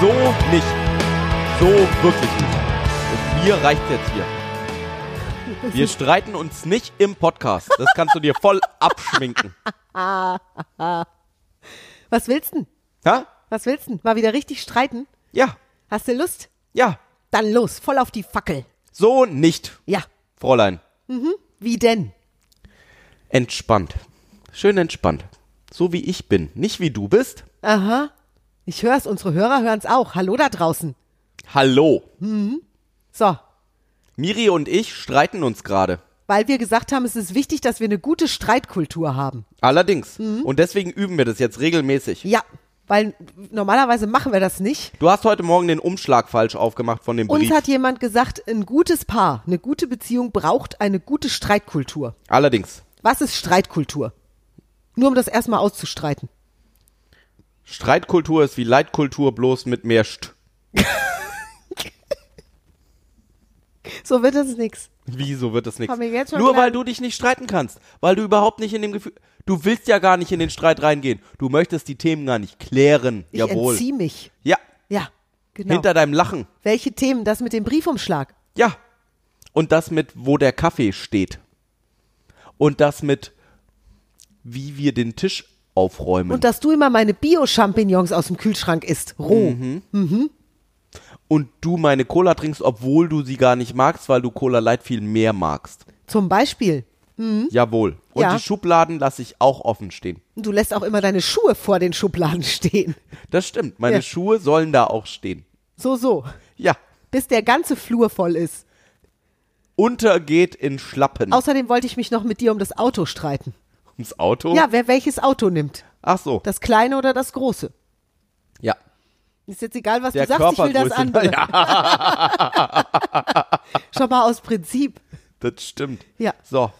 So nicht. So wirklich nicht. Und mir reicht jetzt hier. Wir streiten uns nicht im Podcast. Das kannst du dir voll abschminken. Was willst denn? Ja? Was willst denn? Mal wieder richtig streiten? Ja. Hast du Lust? Ja. Dann los, voll auf die Fackel. So nicht. Ja. Fräulein. Wie denn? Entspannt. Schön entspannt. So wie ich bin. Nicht wie du bist. Aha. Ich hör's, unsere Hörer hören's auch. Hallo da draußen. Hallo. So, Miri und ich streiten uns gerade. weil wir gesagt haben, es ist wichtig, dass wir eine gute Streitkultur haben. Allerdings. Und deswegen üben wir das jetzt regelmäßig. Ja, weil normalerweise machen wir das nicht. Du hast heute Morgen den Umschlag falsch aufgemacht von dem Uns Brief. hat jemand gesagt, ein gutes Paar, eine gute Beziehung braucht eine gute Streitkultur. Allerdings. Was ist Streitkultur? Nur um das erstmal auszustreiten. Streitkultur ist wie Leitkultur bloß mit mehr St. So wird das nix. Wieso wird das nichts? Nur weil du dich nicht streiten kannst. Weil du überhaupt nicht in dem Gefühl. Du willst ja gar nicht in den Streit reingehen. Du möchtest die Themen gar nicht klären. Ich Jawohl. entziehe mich. Ja. Ja, genau. Hinter deinem Lachen. Welche Themen? Das mit dem Briefumschlag. Ja. Und das mit, wo der Kaffee steht. Und das mit, wie wir den Tisch aufräumen. Und dass du immer meine Bio-Champignons aus dem Kühlschrank isst. Roh. Mhm. und du meine Cola trinkst, obwohl du sie gar nicht magst, weil du Cola Light viel mehr magst. Zum Beispiel. Jawohl. Und Ja. die Schubladen lasse ich auch offen stehen. Du lässt auch immer deine Schuhe vor den Schubladen stehen. Das stimmt. Meine Ja. Schuhe sollen da auch stehen. So, so. Ja. Bis der ganze Flur voll ist. Untergeht in Schlappen. Außerdem wollte ich mich noch mit dir um das Auto streiten. Ums Auto? Ja, wer welches Auto nimmt. Ach so. Das kleine oder das große. ja. Ist jetzt egal, was Der du sagst, ich will das Körpergröße. andere. Schon mal aus Prinzip. Das stimmt. Ja. So.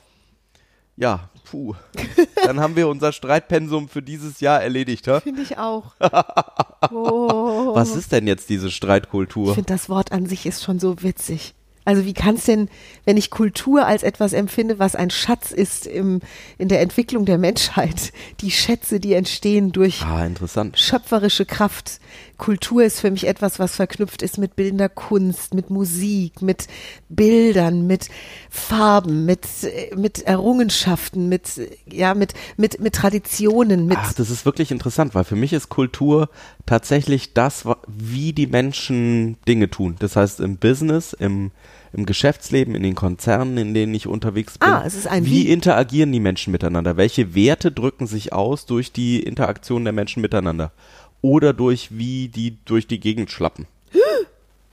Ja, puh. Dann haben wir unser Streitpensum für dieses Jahr erledigt, ha? Finde ich auch. Oh. Was ist denn jetzt diese Ich Streitkultur? finde, das Wort an sich ist schon so witzig. Also wie kann es denn, wenn ich Kultur als etwas empfinde, was ein Schatz ist im, in der Entwicklung der Menschheit, die Schätze, die entstehen durch Ah, interessant. schöpferische Kraft. Kultur ist für mich etwas, was verknüpft ist mit bildender Kunst, mit Musik, mit Bildern, mit Farben, mit, mit Errungenschaften, mit, ja, mit, mit, mit Traditionen, mit, Ach, das ist wirklich interessant, weil für mich ist Kultur tatsächlich das, wie die Menschen Dinge tun. Das heißt im Business, im, im Geschäftsleben, in den Konzernen, in denen ich unterwegs bin. Ah, es ist ein wie Wie. interagieren die Menschen miteinander? Welche Werte drücken sich aus durch die Interaktion der Menschen miteinander? Oder durch wie die durch die Gegend schlappen?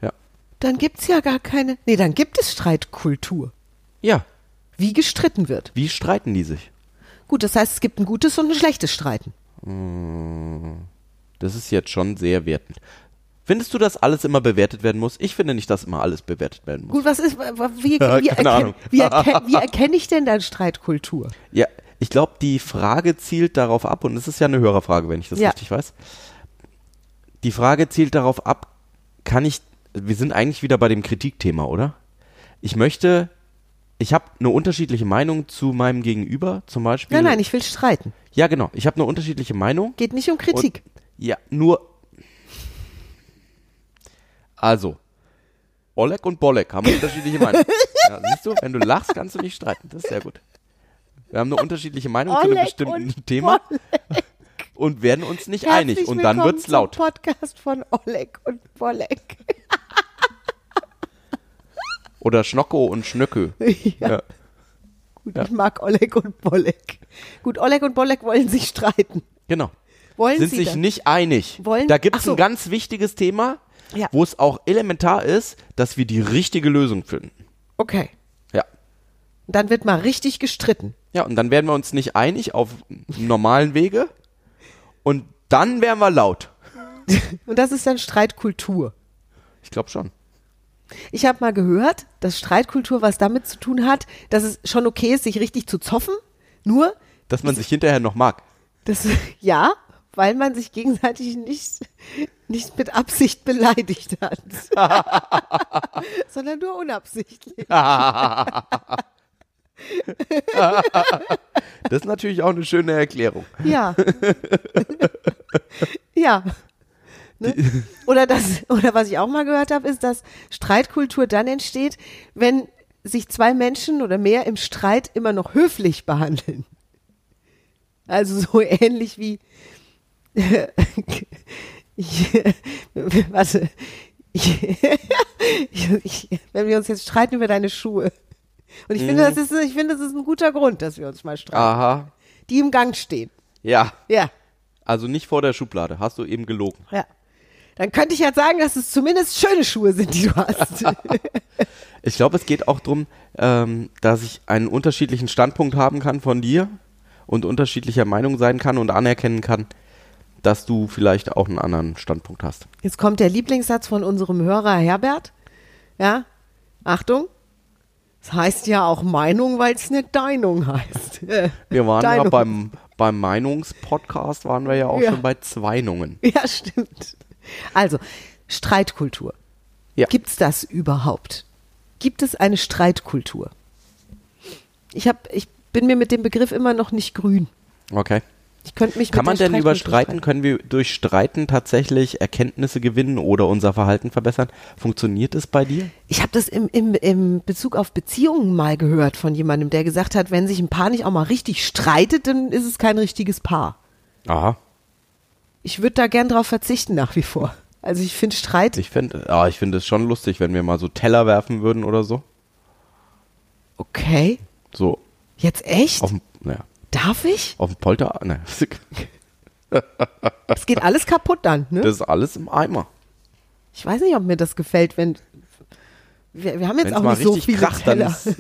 ja. dann gibt's ja gar keine, nee, dann gibt es Streitkultur, Ja. wie gestritten wird. Wie streiten die sich? Gut, das heißt, es gibt ein gutes und ein schlechtes Streiten. Das ist jetzt schon sehr wertend. Findest du, dass alles immer bewertet werden muss? Ich finde nicht, dass immer alles bewertet werden muss. Gut, was ist, wie, wie, wie, erkenn, wie erkenne ich denn dann Streitkultur? Ja, ich glaube, die Frage zielt darauf ab, und es ist ja eine Hörerfrage, wenn ich das Ja. richtig weiß. Die Frage zielt darauf ab, kann ich, wir sind eigentlich wieder bei dem Kritikthema, oder? Ich möchte, ich habe eine unterschiedliche Meinung zu meinem Gegenüber, zum Beispiel. Nein, nein, ich will streiten. Ja, genau. Ich habe eine unterschiedliche Meinung. Geht nicht um Kritik. Ja, nur. Also, Oleg und Bolek haben unterschiedliche Meinungen. ja, siehst du, wenn du lachst, kannst du nicht streiten. Das ist sehr gut. Wir haben eine unterschiedliche Meinung zu einem bestimmten Thema und werden uns nicht einig. Herzlich Und dann willkommen wird's laut. Zum Podcast von Oleg und Bolek. Oder Schnocko und Schnöcke. ja. Ja. Gut, Ja. ich mag Oleg und Bolek. Gut, Oleg und Bolek wollen sich streiten. Genau. Wollen Sind sie sich dann? nicht einig. Wollen- da gibt es so. ein ganz wichtiges Thema, Ja. wo es auch elementar ist, dass wir die richtige Lösung finden. Okay. Ja. Dann wird mal richtig gestritten. Ja, und dann werden wir uns nicht einig auf normalen Wege. Und dann werden wir laut. Und das ist dann Streitkultur. Ich glaube schon. Ich habe mal gehört, dass Streitkultur was damit zu tun hat, dass es schon okay ist, sich richtig zu zoffen. Nur, Dass man sich hinterher noch mag. das, ja, weil man sich gegenseitig nicht, nicht mit Absicht beleidigt hat. Sondern nur unabsichtlich. Das ist natürlich auch eine schöne Erklärung. Ja. ja. Ne? Oder das, oder was ich auch mal gehört habe, ist, dass Streitkultur dann entsteht, wenn sich zwei Menschen oder mehr im Streit immer noch höflich behandeln. Also so ähnlich wie ich, warte, ich, ich, wenn wir uns jetzt streiten über deine Schuhe. Und ich Mhm. finde, das ist, ich finde, das ist ein guter Grund, dass wir uns mal streiten. Aha. Die im Gang stehen. Ja. Ja, Also nicht vor der Schublade. Hast du eben gelogen. ja. Dann könnte ich jetzt sagen, dass es zumindest schöne Schuhe sind, die du hast. Ich glaube, es geht auch darum, ähm, dass ich einen unterschiedlichen Standpunkt haben kann von dir und unterschiedlicher Meinung sein kann und anerkennen kann, dass du vielleicht auch einen anderen Standpunkt hast. Jetzt kommt der Lieblingssatz von unserem Hörer Herbert. Ja, Achtung. Es heißt ja auch Meinung, weil es eine Deinung heißt. Wir waren ja Deinung. beim, beim Meinungspodcast, waren wir ja auch Ja. schon bei Zweinungen. Ja, stimmt. Also, Streitkultur. Ja. Gibt's das überhaupt? Gibt es eine Streitkultur? Ich, hab, ich bin mir mit dem Begriff immer noch nicht grün. Okay. Ich könnte mich Kann man denn über Streiten, können wir durch Streiten tatsächlich Erkenntnisse gewinnen oder unser Verhalten verbessern? Funktioniert es bei dir? Ich habe das im, im, im Bezug auf Beziehungen mal gehört von jemandem, der gesagt hat, wenn sich ein Paar nicht auch mal richtig streitet, dann ist es kein richtiges Paar. Aha. Ich würde da gern drauf verzichten nach wie vor. Also ich finde Streit, Ich finde ah, ich finde es schon lustig, wenn wir mal so Teller werfen würden oder so. okay, So jetzt echt? auf naja, Darf ich? auf dem Polter. Ne. Es geht alles kaputt dann, ne? Das ist alles im Eimer. Ich weiß nicht, ob mir das gefällt, wenn wir, wir haben jetzt Wenn auch nicht so viele kracht, dann Teller. ist,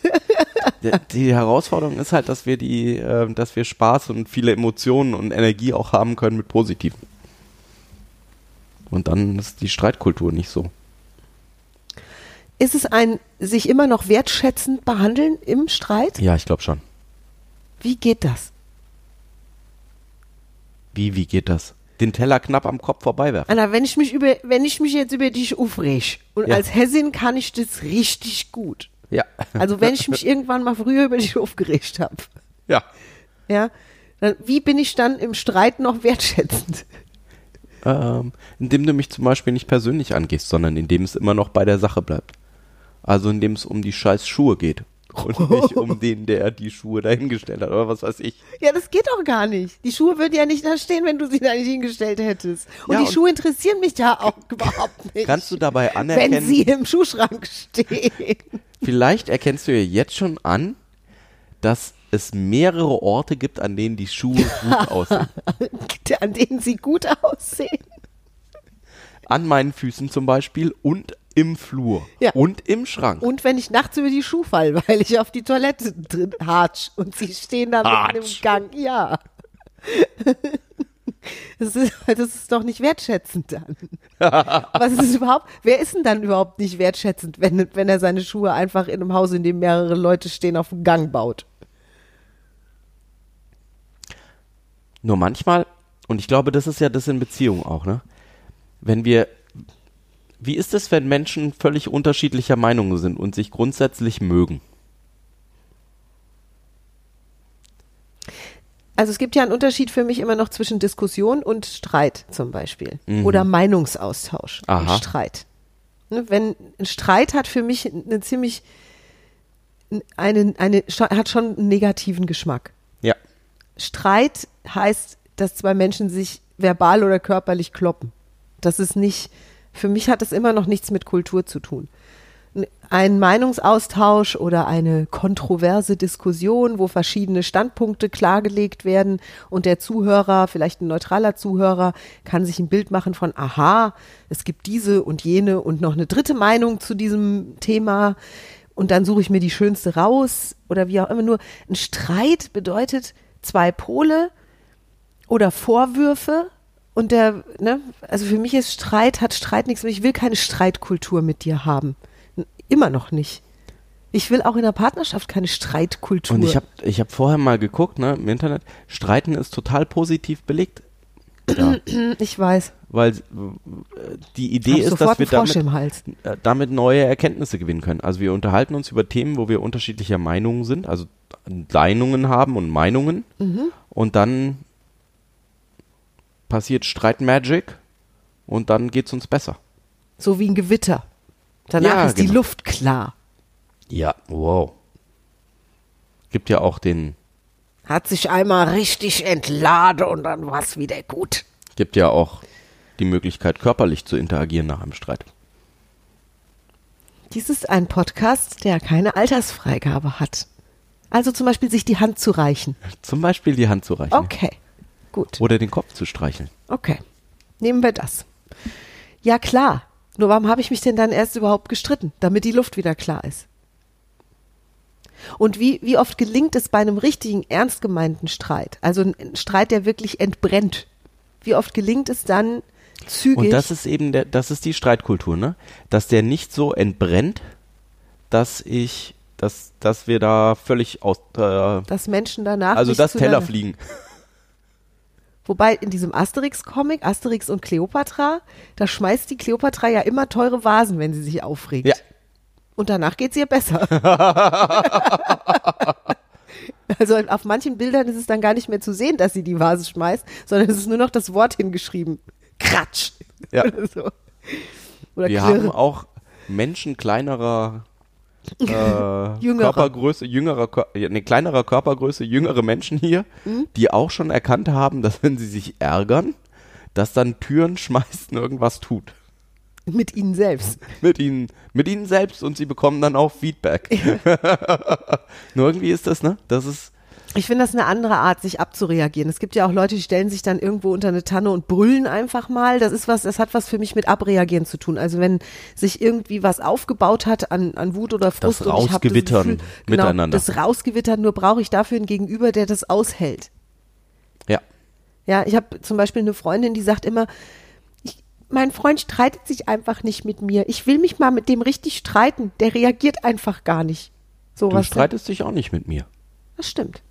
die, die Herausforderung ist halt, dass wir die, äh, dass wir Spaß und viele Emotionen und Energie auch haben können mit Positiven. Und dann ist die Streitkultur nicht so. Ist es ein sich immer noch wertschätzend behandeln im Streit? Ja, ich glaube schon. Wie geht das? Wie, wie geht das? Den Teller knapp am Kopf vorbeiwerfen. Anna, wenn ich mich über, wenn ich mich jetzt über dich aufreg und Ja. als Hessin kann ich das richtig gut. Ja. Also wenn ich mich irgendwann mal früher über dich aufgeregt habe, Ja. ja, dann wie bin ich dann im Streit noch wertschätzend? Ähm, indem du mich zum Beispiel nicht persönlich angehst, sondern indem es immer noch bei der Sache bleibt. Also indem es um die scheiß Schuhe geht. Und nicht um den, der die Schuhe dahingestellt hat oder was weiß ich. Ja, das geht doch gar nicht. Die Schuhe würden ja nicht da stehen, wenn du sie da nicht hingestellt hättest. Und Ja, die und- Schuhe interessieren mich ja auch überhaupt nicht. Kannst du dabei wenn anerkennen, sie im Schuhschrank stehen. vielleicht erkennst du ja jetzt schon an, dass es mehrere Orte gibt, an denen die Schuhe gut aussehen. an denen sie gut aussehen. An meinen Füßen zum Beispiel und im Flur. Ja. Und im Schrank. Und wenn ich nachts über die Schuhe fall, weil ich auf die Toilette drin hatsch und sie stehen da mitten im Hatsch. Gang. Ja. Das ist, das ist doch nicht wertschätzend dann. Was ist überhaupt? Wer ist denn dann überhaupt nicht wertschätzend, wenn, wenn er seine Schuhe einfach in einem Haus, in dem mehrere Leute stehen, auf dem Gang baut? Nur manchmal, und ich glaube, das ist ja das in Beziehungen auch, ne? Wenn wir, wie ist es, wenn Menschen völlig unterschiedlicher Meinung sind und sich grundsätzlich mögen? Also es gibt ja einen Unterschied für mich immer noch zwischen Diskussion und Streit zum Beispiel. Oder Meinungsaustausch und Aha. Streit. Ne, Wenn ein Streit hat für mich eine ziemlich eine, eine, hat schon einen negativen Geschmack. Ja. Streit heißt, dass zwei Menschen sich verbal oder körperlich kloppen. Das ist nicht, für mich hat das immer noch nichts mit Kultur zu tun. Ein Meinungsaustausch oder eine kontroverse Diskussion, wo verschiedene Standpunkte klargelegt werden und der Zuhörer, vielleicht ein neutraler Zuhörer, kann sich ein Bild machen von, aha, es gibt diese und jene und noch eine dritte Meinung zu diesem Thema und dann suche ich mir die schönste raus oder wie auch immer. Nur ein Streit bedeutet zwei Pole oder Vorwürfe und der, ne, also für mich ist Streit, hat Streit nichts, ich will keine Streitkultur mit dir haben. Immer noch nicht. Ich will auch in der Partnerschaft keine Streitkultur. Und ich habe ich hab vorher mal geguckt, ne, im Internet, Streiten ist total positiv belegt. Ja, ich weiß. weil äh, die Idee ist, dass wir damit, äh, damit neue Erkenntnisse gewinnen können. Also wir unterhalten uns über Themen, wo wir unterschiedlicher Meinungen sind, also Meinungen haben und Meinungen. Mhm. Und dann passiert Streitmagic und dann geht's uns besser. So wie ein Gewitter. Danach Ja, ist die genau. Luft klar. Ja, wow. Gibt ja auch den, Hat sich einmal richtig entladen und dann war's wieder gut. gibt ja auch die Möglichkeit, körperlich zu interagieren nach einem Streit. Dies ist ein Podcast, der keine Altersfreigabe hat. Also zum Beispiel sich die Hand zu reichen. Zum Beispiel die Hand zu reichen. Okay, gut. Oder den Kopf zu streicheln. Okay, nehmen wir das. Ja klar, nur warum habe ich mich denn dann erst überhaupt gestritten? Damit die Luft wieder klar ist. Und wie, wie oft gelingt es bei einem richtigen, ernst gemeinten Streit, also ein Streit, der wirklich entbrennt, wie oft gelingt es dann zügig, Und das ist eben der, das ist die Streitkultur, ne? Dass der nicht so entbrennt, dass ich, dass, dass wir da völlig aus, äh, dass Menschen danach also nicht das Teller fliegen. Wobei in diesem Asterix-Comic, Asterix und Cleopatra, da schmeißt die Cleopatra ja immer teure Vasen, wenn sie sich aufregt. Ja. Und danach geht's ihr besser. also auf manchen Bildern ist es dann gar nicht mehr zu sehen, dass sie die Vase schmeißt, sondern es ist nur noch das Wort hingeschrieben. Kratsch. Ja. Oder so. Oder Wir Klirre. haben auch Menschen kleinerer äh. Körpergröße, jüngerer, Kör ja, nee, kleinerer Körpergröße, jüngere Menschen hier, Mhm. die auch schon erkannt haben, dass wenn sie sich ärgern, dass dann Türen schmeißen irgendwas tut. Mit ihnen selbst. Mit ihnen, mit ihnen selbst und sie bekommen dann auch Feedback. Nur irgendwie ist das, ne? Das ist, Ich finde das eine andere Art, sich abzureagieren. Es gibt ja auch Leute, die stellen sich dann irgendwo unter eine Tanne und brüllen einfach mal. Das ist was, das hat was für mich mit Abreagieren zu tun. Also wenn sich irgendwie was aufgebaut hat an, an Wut oder Frust Das und ich habe Rausgewittern genau, miteinander. das Rausgewittern, nur brauche ich dafür einen Gegenüber, der das aushält. ja. Ja, ich habe zum Beispiel eine Freundin, die sagt immer, ich, mein Freund streitet sich einfach nicht mit mir. Ich will mich mal mit dem richtig streiten. Der reagiert einfach gar nicht. So Du streitest dich auch nicht mit mir. Das stimmt.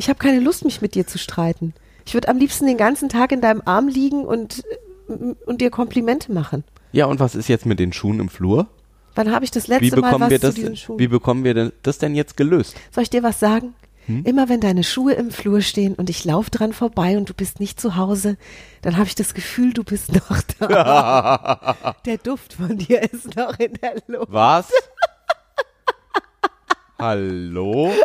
Ich habe keine Lust, mich mit dir zu streiten. Ich würde am liebsten den ganzen Tag in deinem Arm liegen und, äh, und dir Komplimente machen. Ja, und was ist jetzt mit den Schuhen im Flur? Wann habe ich das letzte Mal was wir zu das, diesen Schuhen? wie bekommen wir denn, das denn jetzt gelöst? Soll ich dir was sagen? Hm? Immer wenn deine Schuhe im Flur stehen und ich laufe dran vorbei und du bist nicht zu Hause, dann habe ich das Gefühl, du bist noch da. der Duft von dir ist noch in der Luft. Was? Hallo?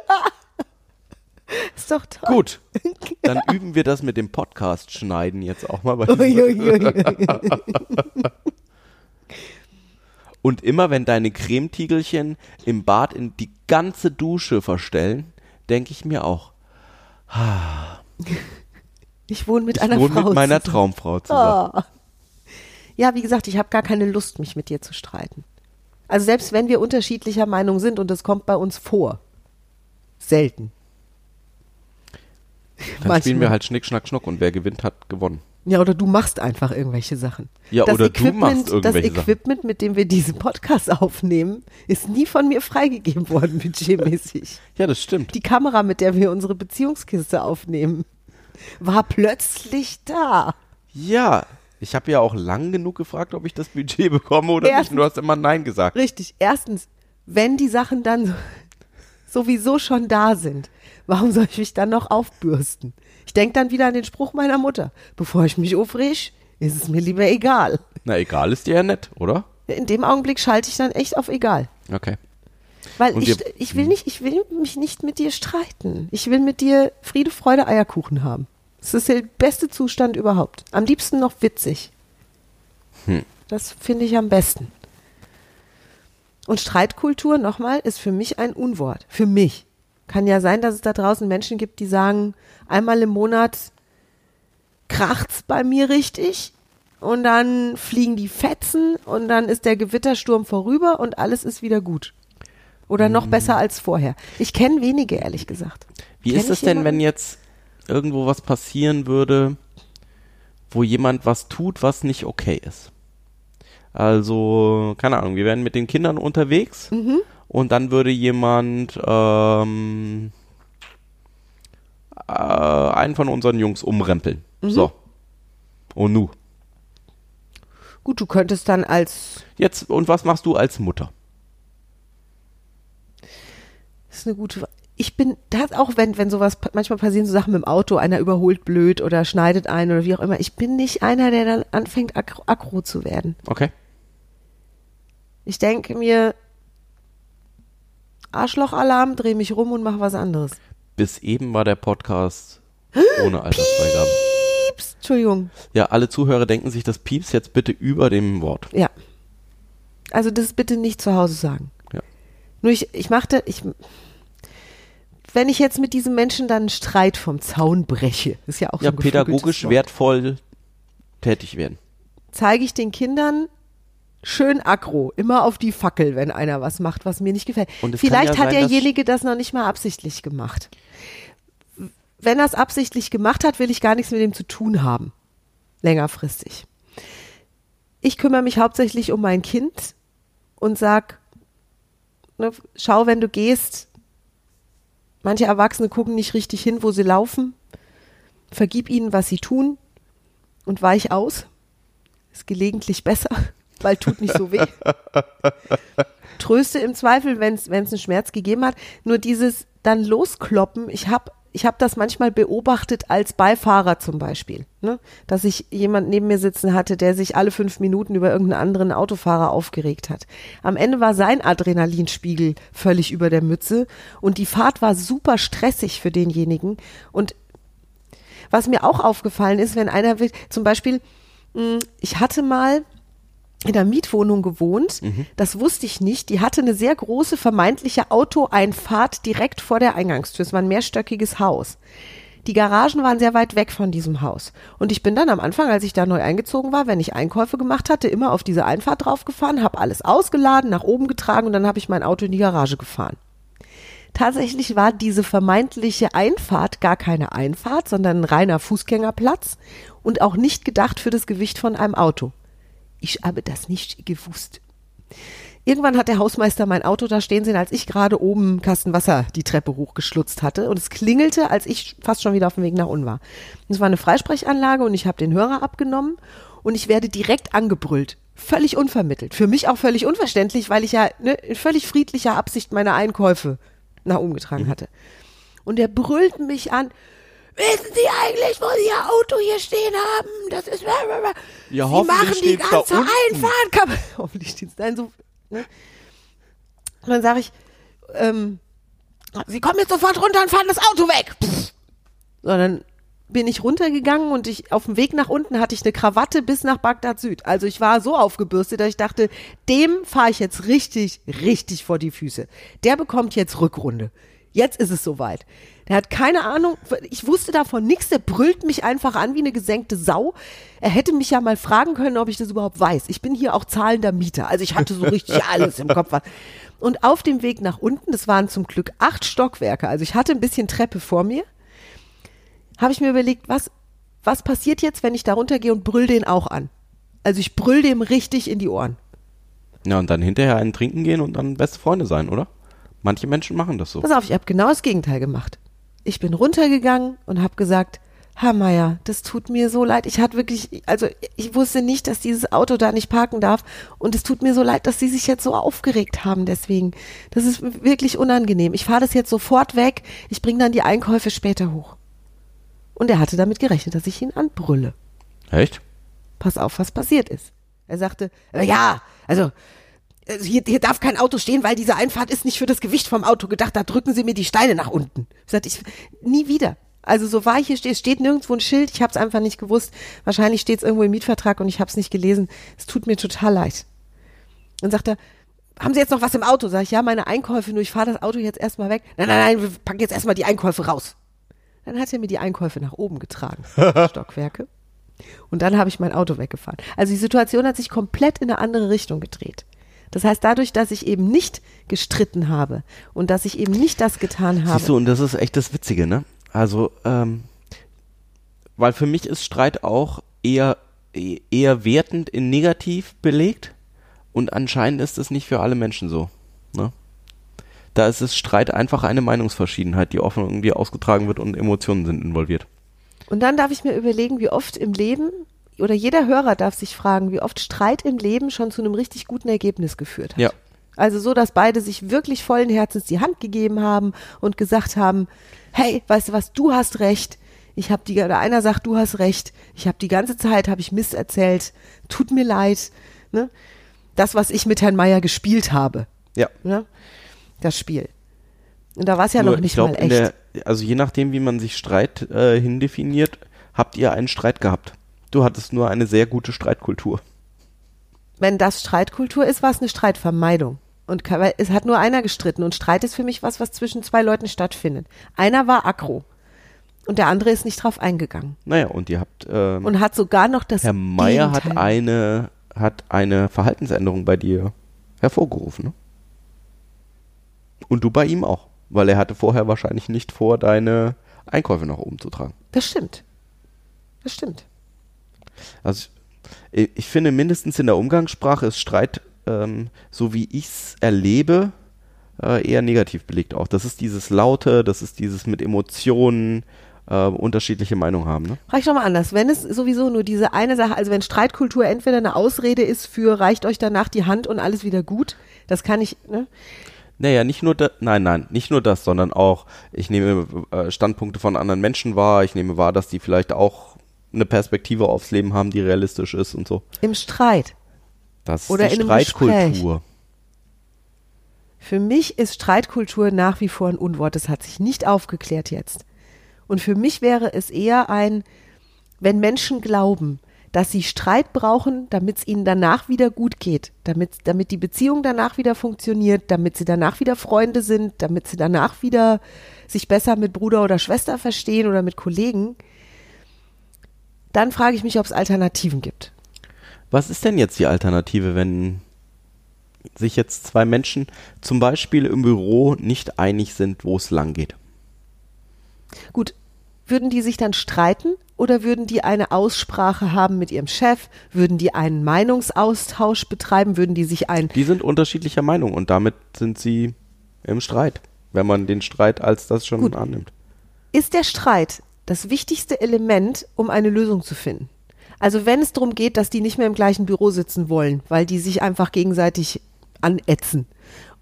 Ist doch toll. Gut. Dann üben wir das mit dem Podcast schneiden jetzt auch mal. Und immer wenn deine Cremetiegelchen im Bad in die ganze Dusche verstellen, denke ich mir auch, Ich wohne mit ich einer wohne Frau. mit meiner zusammen. Traumfrau zusammen. Oh. Ja, wie gesagt, ich habe gar keine Lust, mich mit dir zu streiten. Also selbst wenn wir unterschiedlicher Meinung sind und das kommt bei uns vor. Selten. Dann spielen wir halt Schnick, Schnack, Schnuck und wer gewinnt, hat gewonnen. Ja, oder du machst einfach irgendwelche Sachen. Ja, oder du machst irgendwelche Das Sachen. Equipment, mit dem wir diesen Podcast aufnehmen, ist nie von mir freigegeben worden, budgetmäßig. Ja, das stimmt. Die Kamera, mit der wir unsere Beziehungskiste aufnehmen, war plötzlich da. Ja, ich habe ja auch lang genug gefragt, ob ich das Budget bekomme oder nicht. Erstens- Und du hast immer Nein gesagt. Richtig. Erstens, wenn die Sachen dann sowieso schon da sind, warum soll ich mich dann noch aufbürsten? Ich denke dann wieder an den Spruch meiner Mutter. Bevor ich mich aufreg, ist es mir lieber egal. Na, egal ist dir ja nett, oder? In dem Augenblick schalte ich dann echt auf egal. Okay. Weil Und ich, wir- ich will nicht, ich will mich nicht mit dir streiten. Ich will mit dir Friede, Freude, Eierkuchen haben. Das ist der beste Zustand überhaupt. Am liebsten noch witzig. Hm. Das finde ich am besten. Und Streitkultur, nochmal, ist für mich ein Unwort. Für mich. Kann ja sein, dass es da draußen Menschen gibt, die sagen, einmal im Monat kracht's bei mir richtig und dann fliegen die Fetzen und dann ist der Gewittersturm vorüber und alles ist wieder gut. Oder noch besser als vorher. Ich kenne wenige, ehrlich gesagt. Wie Kenn ist es denn, wenn jetzt irgendwo was passieren würde, wo jemand was tut, was nicht okay ist? Also, keine Ahnung, wir wären mit den Kindern unterwegs Mhm. Und dann würde jemand ähm, äh, einen von unseren Jungs umrempeln. Mhm. So. Und nu. Gut, du könntest dann als, Jetzt, und was machst du als Mutter? das ist eine gute, ich bin, das auch wenn, wenn sowas, manchmal passieren so Sachen mit dem Auto, einer überholt blöd oder schneidet ein oder wie auch immer. Ich bin nicht einer, der dann anfängt, aggro, aggro zu werden. Okay. Ich denke mir, Arschlochalarm, dreh mich rum und mach was anderes. Bis eben war der Podcast ohne Altersfreigabe. Pieps, Entschuldigung. Ja, alle Zuhörer denken sich das Pieps jetzt bitte über dem Wort. Ja. Also das bitte nicht zu Hause sagen. Ja. Nur ich, ich machte, ich, wenn ich jetzt mit diesem Menschen dann einen Streit vom Zaun breche, ist ja auch Ja, so ein pädagogisch wertvoll tätig werden. zeige ich den Kindern schön aggro, immer auf die Fackel, wenn einer was macht, was mir nicht gefällt. Vielleicht ja hat sein, derjenige das noch nicht mal absichtlich gemacht. Wenn er es absichtlich gemacht hat, will ich gar nichts mit dem zu tun haben. Längerfristig. Ich kümmere mich hauptsächlich um mein Kind und sag, ne, schau, wenn du gehst, manche Erwachsene gucken nicht richtig hin, wo sie laufen. Vergib ihnen, was sie tun und weich aus. Ist gelegentlich besser, weil tut nicht so weh. Tröste im Zweifel, wenn es einen Schmerz gegeben hat. Nur dieses dann loskloppen, ich habe ich hab das manchmal beobachtet als Beifahrer zum Beispiel, ne? dass ich jemand neben mir sitzen hatte, der sich alle fünf Minuten über irgendeinen anderen Autofahrer aufgeregt hat. Am Ende war sein Adrenalinspiegel völlig über der Mütze und die Fahrt war super stressig für denjenigen und was mir auch aufgefallen ist, wenn einer will, zum Beispiel, mh, ich hatte mal in einer Mietwohnung gewohnt, das wusste ich nicht, die hatte eine sehr große vermeintliche Autoeinfahrt direkt vor der Eingangstür. Es war ein mehrstöckiges Haus. Die Garagen waren sehr weit weg von diesem Haus. Und ich bin dann am Anfang, als ich da neu eingezogen war, wenn ich Einkäufe gemacht hatte, immer auf diese Einfahrt draufgefahren, habe alles ausgeladen, nach oben getragen und dann habe ich mein Auto in die Garage gefahren. Tatsächlich war diese vermeintliche Einfahrt gar keine Einfahrt, sondern ein reiner Fußgängerplatz und auch nicht gedacht für das Gewicht von einem Auto. Ich habe das nicht gewusst. Irgendwann hat der Hausmeister mein Auto da stehen sehen, als ich gerade oben Kasten Wasser die Treppe hochgeschlutzt hatte und es klingelte, als ich fast schon wieder auf dem Weg nach unten war. Es war eine Freisprechanlage und ich habe den Hörer abgenommen und ich werde direkt angebrüllt. Völlig unvermittelt. Für mich auch völlig unverständlich, weil ich ja ne, in völlig friedlicher Absicht meine Einkäufe nach oben getragen hatte. Und er brüllt mich an. Wissen Sie eigentlich, wo Sie Ihr Auto hier stehen haben? Das ist. Ja, Sie hoffentlich machen die da ganze. Einfahrt kaputt. Hoffentlich steht's Nein, so. Ne? Und dann sage ich, ähm, Sie kommen jetzt sofort runter und fahren das Auto weg. Pff. So, dann bin ich runtergegangen und ich auf dem Weg nach unten hatte ich eine Krawatte bis nach Bagdad Süd. Also ich war so aufgebürstet, dass ich dachte, dem fahre ich jetzt richtig, richtig vor die Füße. Der bekommt jetzt Rückrunde. Jetzt ist es soweit. Der hat keine Ahnung, ich wusste davon nichts, der brüllt mich einfach an wie eine gesenkte Sau. Er hätte mich ja mal fragen können, ob ich das überhaupt weiß. Ich bin hier auch zahlender Mieter, also ich hatte so richtig alles im Kopf. Und auf dem Weg nach unten, das waren zum Glück acht Stockwerke, also ich hatte ein bisschen Treppe vor mir, habe ich mir überlegt, was, was passiert jetzt, wenn ich da runtergehe und brüll den auch an? Also ich brüll dem richtig in die Ohren. Ja, und dann hinterher einen trinken gehen und dann beste Freunde sein, oder? Manche Menschen machen das so. Pass auf, ich habe genau das Gegenteil gemacht. Ich bin runtergegangen und habe gesagt, Herr Meier, das tut mir so leid. Ich hatte wirklich, also ich wusste nicht, dass dieses Auto da nicht parken darf. Und es tut mir so leid, dass Sie sich jetzt so aufgeregt haben. Deswegen, das ist wirklich unangenehm. Ich fahre das jetzt sofort weg. Ich bringe dann die Einkäufe später hoch. Und er hatte damit gerechnet, dass ich ihn anbrülle. Echt? Pass auf, was passiert ist. Er sagte, "Äh, ja, also äh, hier, hier darf kein Auto stehen, weil diese Einfahrt ist nicht für das Gewicht vom Auto gedacht. Da drücken Sie mir die Steine nach unten. Ich sagte, ich nie wieder. Also so war ich hier es steht nirgendwo ein Schild. Ich habe es einfach nicht gewusst. Wahrscheinlich steht es irgendwo im Mietvertrag und ich habe es nicht gelesen. Es tut mir total leid. Dann sagt er, haben Sie jetzt noch was im Auto? Sag ich, ja, meine Einkäufe, nur ich fahre das Auto jetzt erstmal weg. Nein, nein, nein, wir packen jetzt erstmal die Einkäufe raus. Dann hat er mir die Einkäufe nach oben getragen. Stockwerke. Und dann habe ich mein Auto weggefahren. Also die Situation hat sich komplett in eine andere Richtung gedreht. Das heißt, dadurch, dass ich eben nicht gestritten habe und dass ich eben nicht das getan habe. Siehst du, und das ist echt das Witzige, ne? Also, ähm, weil für mich ist Streit auch eher, eh- eher wertend in negativ belegt und anscheinend ist es nicht für alle Menschen so, ne? Da ist es Streit einfach eine Meinungsverschiedenheit, die offen irgendwie ausgetragen wird und Emotionen sind involviert. Und dann darf ich mir überlegen, wie oft im Leben, oder jeder Hörer darf sich fragen, wie oft Streit im Leben schon zu einem richtig guten Ergebnis geführt hat. Ja. Also so, dass beide sich wirklich vollen Herzens die Hand gegeben haben und gesagt haben, hey, weißt du was, du hast recht. Ich habe die, oder einer sagt, du hast recht. Ich habe die ganze Zeit, habe ich Mist erzählt. Tut mir leid. Ne? Das, was ich mit Herrn Meier gespielt habe. Ja. Ne? Das Spiel. Und da war es ja Nur, noch nicht ich glaub, mal echt. Der, also je nachdem, wie man sich Streit äh, hindefiniert, habt ihr einen Streit gehabt. Du hattest nur eine sehr gute Streitkultur. Wenn das Streitkultur ist, war es eine Streitvermeidung. Und es hat nur einer gestritten. Und Streit ist für mich was, was zwischen zwei Leuten stattfindet. Einer war aggro. Und der andere ist nicht drauf eingegangen. Naja, und ihr habt, ähm, Und hat sogar noch das Herr Meier hat eine, hat eine Verhaltensänderung bei dir hervorgerufen. Ne? Und du bei ihm auch. Weil er hatte vorher wahrscheinlich nicht vor, deine Einkäufe nach oben zu tragen. Das stimmt. Das stimmt. Also ich, ich finde mindestens in der Umgangssprache ist Streit, ähm, so wie ich es erlebe, äh, eher negativ belegt auch. Das ist dieses Laute, das ist dieses mit Emotionen, äh, unterschiedliche Meinungen haben. Ne? Ich doch mal anders. Wenn es sowieso nur diese eine Sache, also wenn Streitkultur entweder eine Ausrede ist für reicht euch danach die Hand und alles wieder gut, das kann ich, ne? Naja, nicht nur das, nein, nein, nicht nur das, sondern auch, ich nehme äh, Standpunkte von anderen Menschen wahr, ich nehme wahr, dass die vielleicht auch eine Perspektive aufs Leben haben, die realistisch ist und so. Im Streit. Das ist Oder die in einem Streitkultur. Für mich ist Streitkultur nach wie vor ein Unwort. Das hat sich nicht aufgeklärt jetzt. Und für mich wäre es eher ein, wenn Menschen glauben, dass sie Streit brauchen, damit es ihnen danach wieder gut geht, damit, damit die Beziehung danach wieder funktioniert, damit sie danach wieder Freunde sind, damit sie danach wieder sich besser mit Bruder oder Schwester verstehen oder mit Kollegen, dann frage ich mich, ob es Alternativen gibt. Was ist denn jetzt die Alternative, wenn sich jetzt zwei Menschen zum Beispiel im Büro nicht einig sind, wo es lang geht? Gut, würden die sich dann streiten oder würden die eine Aussprache haben mit ihrem Chef? Würden die einen Meinungsaustausch betreiben? Würden die sich ein Die sind unterschiedlicher Meinung und damit sind sie im Streit, wenn man den Streit als das schon Gut. annimmt. Ist der Streit das wichtigste Element, um eine Lösung zu finden? Also wenn es darum geht, dass die nicht mehr im gleichen Büro sitzen wollen, weil die sich einfach gegenseitig anätzen.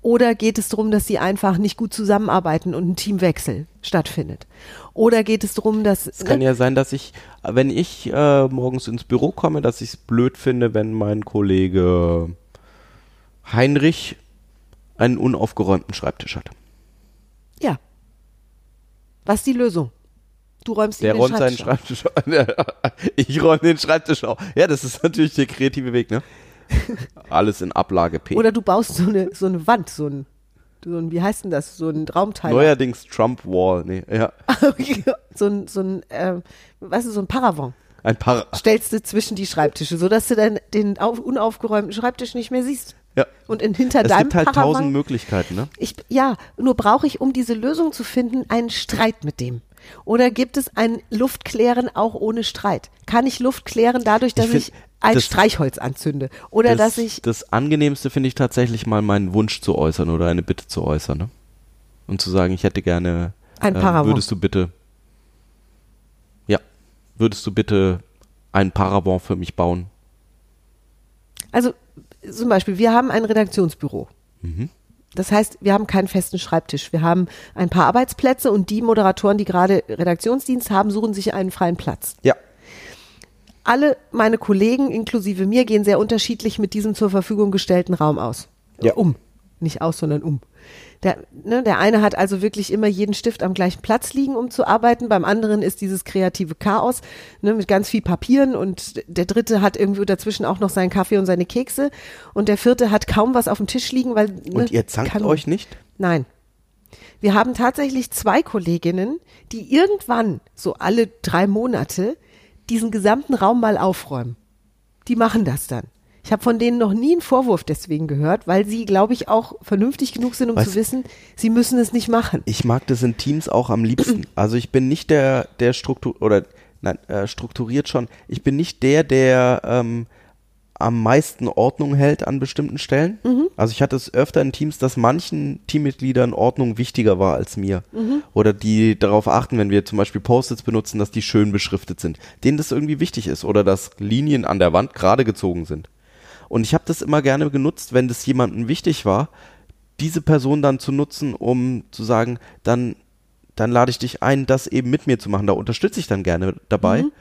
Oder geht es darum, dass sie einfach nicht gut zusammenarbeiten und ein Teamwechsel stattfindet? Oder geht es darum, dass Es kann ja sein, dass ich, wenn ich äh, morgens ins Büro komme, dass ich es blöd finde, wenn mein Kollege Heinrich einen unaufgeräumten Schreibtisch hat. ja. Was ist die Lösung? Du räumst Der räumt seinen Schreibtisch auf. Ich räume den Schreibtisch auf. Ja, das ist natürlich der kreative Weg, ne? Alles in Ablage P. Oder du baust so eine, so eine Wand, so ein, so ein, wie heißt denn das, so ein Raumteil. Neuerdings Trump Wall, nee, ja. so ein, so ein, äh, weißt du, so ein Paravent. Ein Paar. Stellst du zwischen die Schreibtische, sodass du dann den auf, unaufgeräumten Schreibtisch nicht mehr siehst. Ja. Und in, hinter Es deinem gibt halt Paravent, tausend Möglichkeiten, ne? ich, ja, nur brauche ich, um diese Lösung zu finden, einen Streit mit dem. Oder gibt es ein Luftklären auch ohne Streit? Kann ich Luft klären dadurch, dass ich, find, ein das- Streichholz anzünde? Oder das, dass ich, das Angenehmste finde ich tatsächlich mal meinen Wunsch zu äußern oder eine Bitte zu äußern, ne? Und zu sagen, ich hätte gerne, Ein äh, Paravent. würdest du bitte, ja, würdest du bitte ein Paravent für mich bauen? also zum Beispiel, wir haben ein Redaktionsbüro. Mhm. Das heißt, wir haben keinen festen Schreibtisch. Wir haben ein paar Arbeitsplätze und die Moderatoren, die gerade Redaktionsdienst haben, suchen sich einen freien Platz. Ja. Alle meine Kollegen, inklusive mir, gehen sehr unterschiedlich mit diesem zur Verfügung gestellten Raum aus. Ja. Um. Nicht aus, sondern um. Der, ne, der eine hat also wirklich immer jeden Stift am gleichen Platz liegen, um zu arbeiten. Beim anderen ist dieses kreative Chaos ne, mit ganz viel Papieren und der dritte hat irgendwie dazwischen auch noch seinen Kaffee und seine Kekse und der vierte hat kaum was auf dem Tisch liegen, weil ne, Und ihr zankt kann- euch nicht? Nein. Wir haben tatsächlich zwei Kolleginnen, die irgendwann, so alle drei Monate, diesen gesamten Raum mal aufräumen. Die machen das dann. Ich habe von denen noch nie einen Vorwurf deswegen gehört, weil sie, glaube ich, auch vernünftig genug sind, um Weißt- zu wissen, sie müssen es nicht machen. Ich mag das in Teams auch am liebsten. Also ich bin nicht der, der Struktur oder nein, äh, strukturiert schon. Ich bin nicht der, der ähm, am meisten Ordnung hält an bestimmten Stellen. Also ich hatte es öfter in Teams, dass manchen Teammitgliedern Ordnung wichtiger war als mir. Oder die darauf achten, wenn wir zum Beispiel Post-its benutzen, dass die schön beschriftet sind. Denen das irgendwie wichtig ist. Oder dass Linien an der Wand gerade gezogen sind. Und ich habe das immer gerne genutzt, wenn das jemandem wichtig war, diese Person dann zu nutzen, um zu sagen, dann, dann lade ich dich ein, das eben mit mir zu machen. Da unterstütze ich dann gerne dabei. Mhm.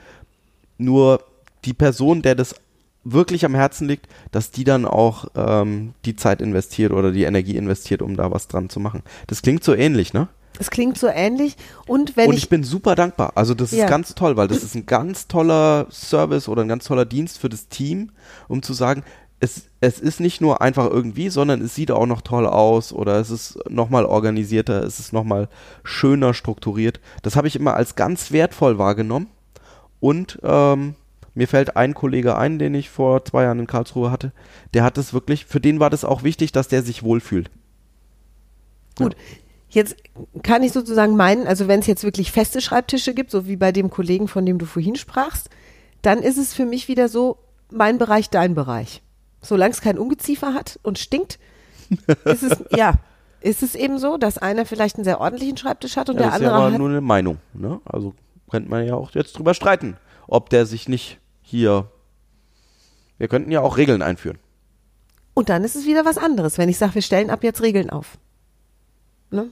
Nur die Person, der das wirklich am Herzen liegt, dass die dann auch ähm, die Zeit investiert oder die Energie investiert, um da was dran zu machen. Das klingt so ähnlich, ne? Es klingt so ähnlich. Und wenn und ich, ich, bin super dankbar. Also das Ja. ist ganz toll, weil das ist ein ganz toller Service oder ein ganz toller Dienst für das Team, um zu sagen, es, es ist nicht nur einfach irgendwie, sondern es sieht auch noch toll aus oder es ist nochmal organisierter, es ist nochmal schöner strukturiert. Das habe ich immer als ganz wertvoll wahrgenommen. Und ähm, mir fällt ein Kollege ein, den ich vor zwei Jahren in Karlsruhe hatte, der hat es wirklich, für den war das auch wichtig, dass der sich wohlfühlt. Gut. Jetzt kann ich sozusagen meinen, also wenn es jetzt wirklich feste Schreibtische gibt, so wie bei dem Kollegen, von dem du vorhin sprachst, dann ist es für mich wieder so, mein Bereich, dein Bereich. Solange es kein Ungeziefer hat und stinkt, ist es, ja, ist es eben so, dass einer vielleicht einen sehr ordentlichen Schreibtisch hat und Ja, der das ist ja andere aber hat. nur eine Meinung. Ne? Also könnte man ja auch jetzt drüber streiten, ob der sich nicht hier. Wir könnten ja auch Regeln einführen. Und dann ist es wieder was anderes, wenn ich sage, wir stellen ab jetzt Regeln auf. Ne?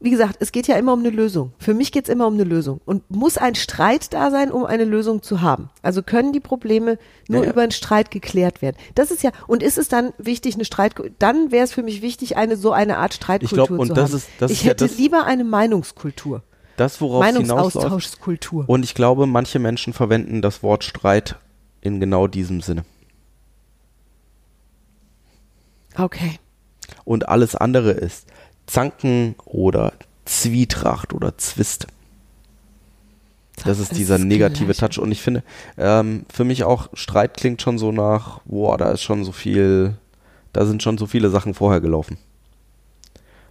Wie gesagt, es geht ja immer um eine Lösung. Für mich geht es immer um eine Lösung. Und muss ein Streit da sein, um eine Lösung zu haben? Also können die Probleme nur Ja, ja. über einen Streit geklärt werden? Das ist ja, und ist es dann wichtig, eine Streit, dann wäre es für mich wichtig, eine so eine Art Streitkultur glaub, und zu das haben. ist- das ich ist ja hätte das- lieber eine Meinungskultur. Das, worauf. Meinungsaustauschskultur. Und ich glaube, manche Menschen verwenden das Wort Streit in genau diesem Sinne. Okay. Und alles andere ist Zanken oder Zwietracht oder Zwist. Das ist Das dieser ist negative gleich. Touch. Und ich finde, ähm, für mich auch, Streit klingt schon so nach, boah, da ist schon so viel, da sind schon so viele Sachen vorher gelaufen.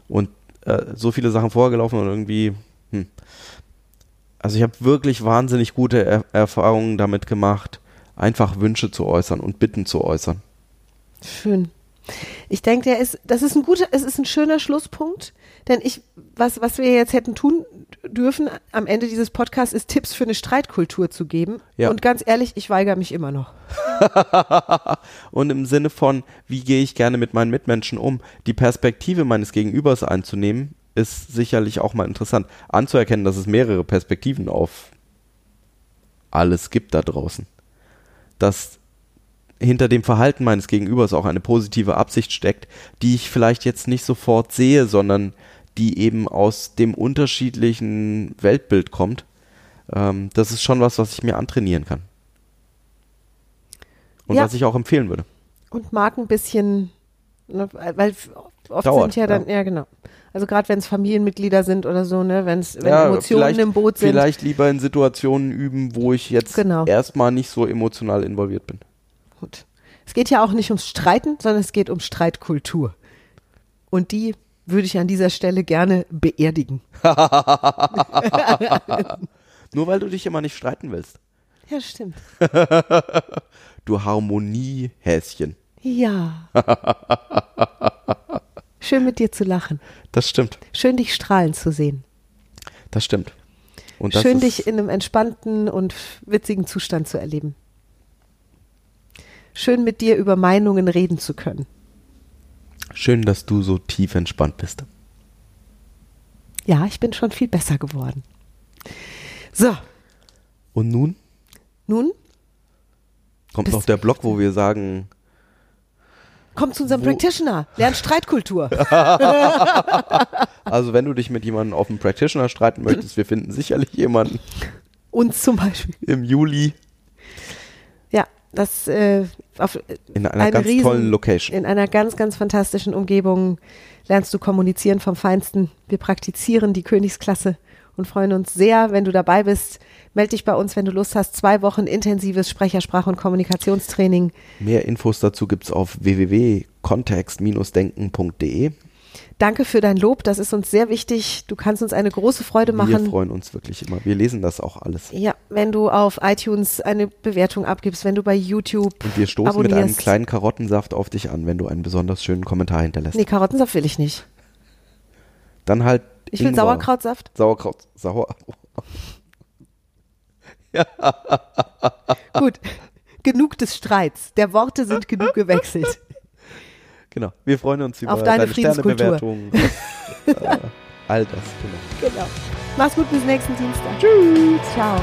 Und äh, so viele Sachen vorher gelaufen und irgendwie, hm. Also ich habe wirklich wahnsinnig gute er Erfahrungen damit gemacht, einfach Wünsche zu äußern und Bitten zu äußern. Schön. Ich denke, der ist, das ist ein guter, es ist ein schöner Schlusspunkt, denn ich, was, was wir jetzt hätten tun dürfen am Ende dieses Podcasts, ist Tipps für eine Streitkultur zu geben. Ja. Und ganz ehrlich, ich weigere mich immer noch. Und im Sinne von, wie gehe ich gerne mit meinen Mitmenschen um, die Perspektive meines Gegenübers einzunehmen, ist sicherlich auch mal interessant. Anzuerkennen, dass es mehrere Perspektiven auf alles gibt da draußen. Dass hinter dem Verhalten meines Gegenübers auch eine positive Absicht steckt, die ich vielleicht jetzt nicht sofort sehe, sondern die eben aus dem unterschiedlichen Weltbild kommt. Ähm, das ist schon was, was ich mir antrainieren kann. Und Ja. was ich auch empfehlen würde. Und mag ein bisschen, ne, weil oft Dauert, sind ja dann, ja. ja, genau. Also gerade wenn es Familienmitglieder sind oder so, ne, wenn's, wenn Ja, Emotionen im Boot sind. Vielleicht lieber in Situationen üben, wo ich jetzt Genau. erstmal nicht so emotional involviert bin. Gut. Es geht ja auch nicht ums Streiten, sondern es geht um Streitkultur. Und die würde ich an dieser Stelle gerne beerdigen. Nur weil du dich immer nicht streiten willst. Ja, stimmt. Du Harmoniehäschen. Ja. Schön mit dir zu lachen. Das stimmt. Schön dich strahlen zu sehen. Das stimmt. Und das Schön dich in einem entspannten und witzigen Zustand zu erleben. Schön mit dir über Meinungen reden zu können. schön, dass du so tief entspannt bist. Ja, ich bin schon viel besser geworden. So, Und nun nun kommt noch der Block, wo wir sagen, komm zu unserem Practitioner. Lern Streitkultur. also wenn du dich mit jemandem auf einen Practitioner streiten möchtest, wir finden sicherlich jemanden Uns zum Beispiel. im Juli das äh, auf, in einer Eine ganz riesen- tollen Location. in einer ganz, ganz fantastischen Umgebung lernst du kommunizieren vom Feinsten. Wir praktizieren die Königsklasse und freuen uns sehr, wenn du dabei bist. Meld dich bei uns, wenn du Lust hast. Zwei Wochen intensives Sprechersprache- und Kommunikationstraining. Mehr Infos dazu gibt's auf www.kontext-denken.de. Danke für dein Lob, das ist uns sehr wichtig. Du kannst uns eine große Freude Wir machen. freuen uns wirklich immer. Wir lesen das auch alles. Ja, wenn du auf iTunes eine Bewertung abgibst, wenn du bei YouTube Und wir stoßen mit einem abonnierst. kleinen Karottensaft auf dich an, wenn du einen besonders schönen Kommentar hinterlässt. Nee, Karottensaft will ich nicht. Dann halt. Ich will Ingwer. Sauerkrautsaft. Sauerkraut. Sauer. Gut. genug des Streits. Der Worte sind genug gewechselt. Genau. Wir freuen uns über Auf deine deine. Sternebewertung. äh, all das. Genau. Genau. Mach's gut bis nächsten Dienstag. Tschüss. Ciao.